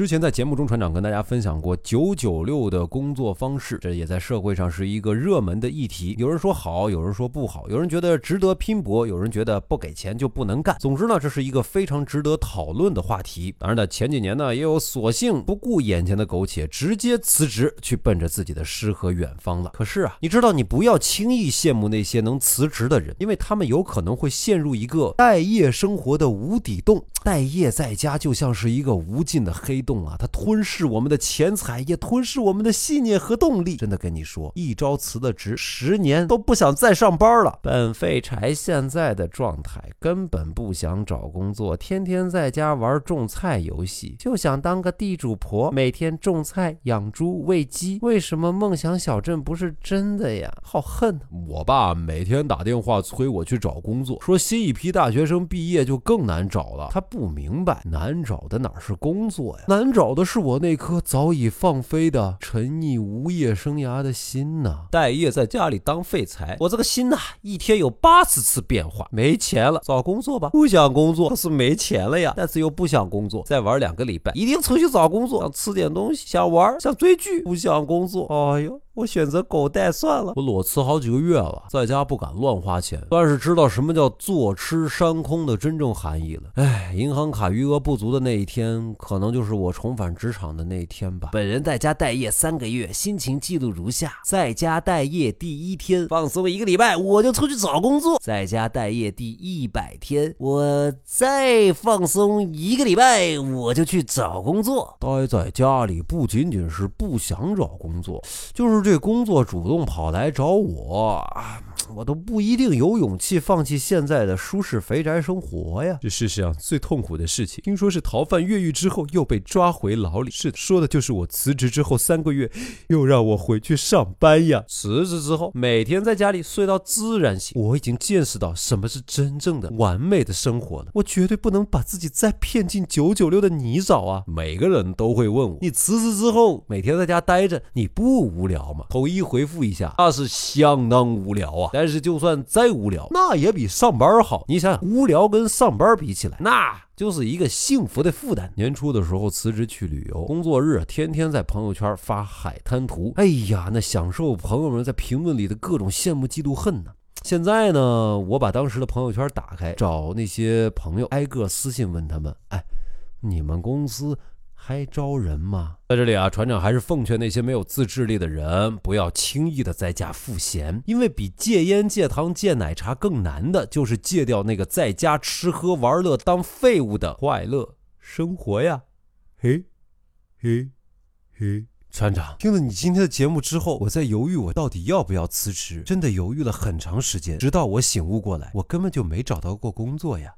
之前在节目中，船长跟大家分享过九九六的工作方式，这也在社会上是一个热门的议题。有人说好，有人说不好，有人觉得值得拼搏，有人觉得不给钱就不能干。总之呢，这是一个非常值得讨论的话题。当然呢，前几年呢，也有索性不顾眼前的苟且，直接辞职去奔着自己的诗和远方了。可是啊，你知道，你不要轻易羡慕那些能辞职的人，因为他们有可能会陷入一个待业生活的无底洞。待业在家就像是一个无尽的黑洞啊，它吞噬我们的钱财，也吞噬我们的信念和动力。真的跟你说，一朝辞了职，十年都不想再上班了。本废柴现在的状态根本不想找工作，天天在家玩种菜游戏，就想当个地主婆，每天种菜、养猪、喂鸡。为什么梦想小镇不是真的呀？好恨！我爸每天打电话催我去找工作，说新一批大学生毕业就更难找了。他。不明白，难找的哪是工作呀？难难找的是我那颗早已放飞的沉溺无业生涯的心呐！待业在家里当废材，我这个心呐，一天有八十次变化。没钱了，找工作吧；不想工作，可是没钱了呀。但是又不想工作，再玩两个礼拜，一定出去找工作。想吃点东西，想玩，想追剧，不想工作。哎呦！我选择狗带算了。我裸辞好几个月了，在家不敢乱花钱，算是知道什么叫坐吃山空的真正含义了。哎，银行卡余额不足的那一天，可能就是我重返职场的那一天吧。本人在家待业三个月，心情记录如下：在家待业第一天，放松一个礼拜，我就出去找工作；在家待业第一百天，我再放松一个礼拜，我就去找工作。待在家里不仅仅是不想找工作，就是这。工作主动跑来找我。我都不一定有勇气放弃现在的舒适肥宅生活呀！这世上最痛苦的事情，听说是逃犯越狱之后又被抓回牢里。是的，说的就是我辞职之后三个月，又让我回去上班呀。辞职之后，每天在家里睡到自然醒。我已经见识到什么是真正的完美的生活了。我绝对不能把自己再骗进九九六的泥沼啊！每个人都会问我，你辞职之后每天在家待着，你不无聊吗？统一回复一下，那是相当无聊啊！但是就算再无聊，那也比上班好。你想想，无聊跟上班比起来，那就是一个幸福的负担。年初的时候辞职去旅游，工作日天天在朋友圈发海滩图，哎呀，那享受朋友们在评论里的各种羡慕、嫉妒、恨呢。现在呢，我把当时的朋友圈打开，找那些朋友挨个私信问他们：哎，你们公司？还招人吗？在这里啊，船长还是奉劝那些没有自制力的人，不要轻易的在家赋闲，因为比戒烟、戒糖、戒奶茶更难的，就是戒掉那个在家吃喝玩乐当废物的快乐生活呀！嘿，嘿，嘿，船长，听了你今天的节目之后，我在犹豫，我到底要不要辞职？真的犹豫了很长时间，直到我醒悟过来，我根本就没找到过工作呀。